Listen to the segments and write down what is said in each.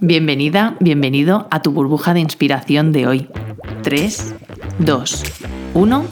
Bienvenida, bienvenido a tu burbuja de inspiración de hoy. 3, 2, 1.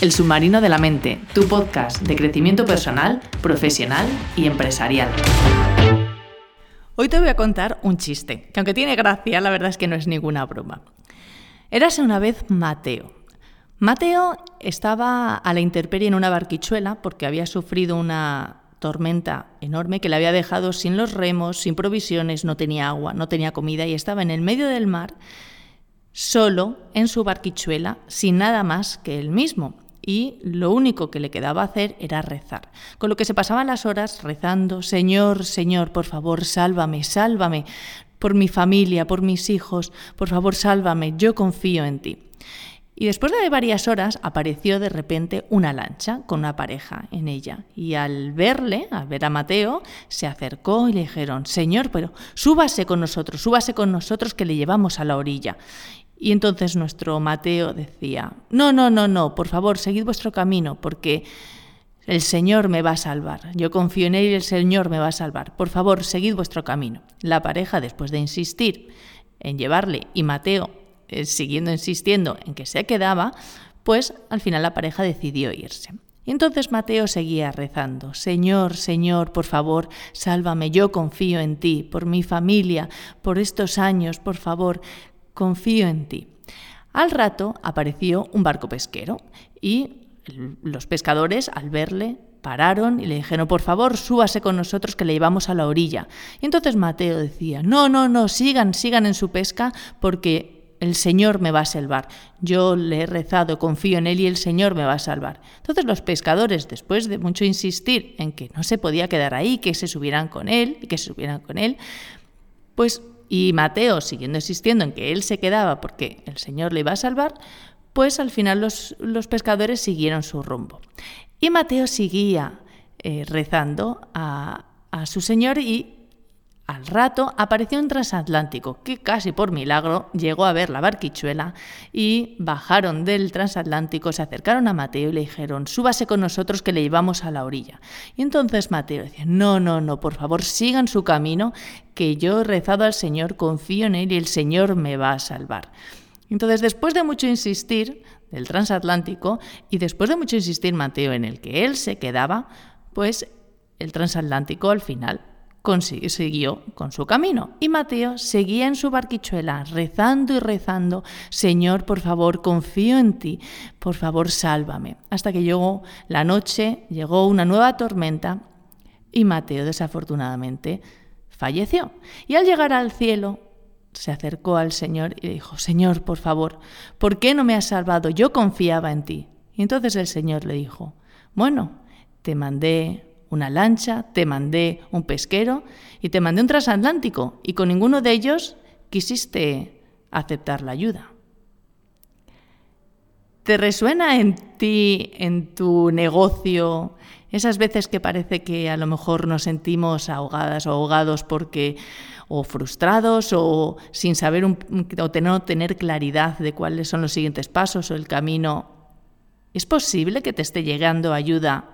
El submarino de la mente, tu podcast de crecimiento personal, profesional y empresarial. Hoy te voy a contar un chiste, que aunque tiene gracia, la verdad es que no es ninguna broma. Érase una vez Mateo. Mateo estaba a la intemperie en una barquichuela porque había sufrido una tormenta enorme que le había dejado sin los remos, sin provisiones, no tenía agua, no tenía comida y estaba en el medio del mar, solo en su barquichuela, sin nada más que él mismo. Y lo único que le quedaba hacer era rezar. Con lo que se pasaban las horas rezando, Señor, Señor, por favor, sálvame, sálvame, por mi familia, por mis hijos, por favor, sálvame, yo confío en ti. Y después de varias horas apareció de repente una lancha con una pareja en ella. Y al verle, al ver a Mateo, se acercó y le dijeron, Señor, pero súbase con nosotros, súbase con nosotros que le llevamos a la orilla. Y entonces nuestro Mateo decía, no, no, no, no, por favor, seguid vuestro camino, porque el Señor me va a salvar. Yo confío en Él y el Señor me va a salvar. Por favor, seguid vuestro camino. La pareja, después de insistir en llevarle, y Mateo eh, siguiendo insistiendo en que se quedaba, pues al final la pareja decidió irse. Y entonces Mateo seguía rezando, Señor, Señor, por favor, sálvame, yo confío en ti, por mi familia, por estos años, por favor, confío en ti. Al rato apareció un barco pesquero y los pescadores, al verle, pararon y le dijeron, por favor, súbase con nosotros que le llevamos a la orilla. Y entonces Mateo decía, no, no, no, sigan, sigan en su pesca porque el Señor me va a salvar. Yo le he rezado, confío en Él y el Señor me va a salvar. Entonces los pescadores, después de mucho insistir en que no se podía quedar ahí, que se subieran con Él que se subieran con Él, pues, y Mateo siguiendo insistiendo en que Él se quedaba porque el Señor le iba a salvar, pues al final los, pescadores siguieron su rumbo. Y Mateo seguía eh, rezando a, a su Señor y al rato apareció un transatlántico que casi por milagro llegó a ver la barquichuela y bajaron del transatlántico, se acercaron a Mateo y le dijeron, súbase con nosotros que le llevamos a la orilla. Y entonces Mateo decía, no, no, no, por favor sigan su camino, que yo he rezado al Señor, confío en Él y el Señor me va a salvar. Entonces, después de mucho insistir del transatlántico y después de mucho insistir Mateo en el que él se quedaba, pues el transatlántico al final siguió con su camino. Y Mateo seguía en su barquichuela, rezando y rezando, Señor, por favor, confío en ti, por favor, sálvame. Hasta que llegó la noche, llegó una nueva tormenta y Mateo, desafortunadamente, falleció. Y al llegar al cielo, se acercó al Señor y dijo, Señor, por favor, ¿por qué no me has salvado? Yo confiaba en ti. Y entonces el Señor le dijo, bueno, te mandé una lancha, te mandé un pesquero y te mandé un transatlántico y con ninguno de ellos quisiste aceptar la ayuda. ¿Te resuena en ti, en tu negocio, esas veces que parece que a lo mejor nos sentimos ahogadas o ahogados porque o frustrados o sin saber o no tener claridad de cuáles son los siguientes pasos o el camino? ¿Es posible que te esté llegando ayuda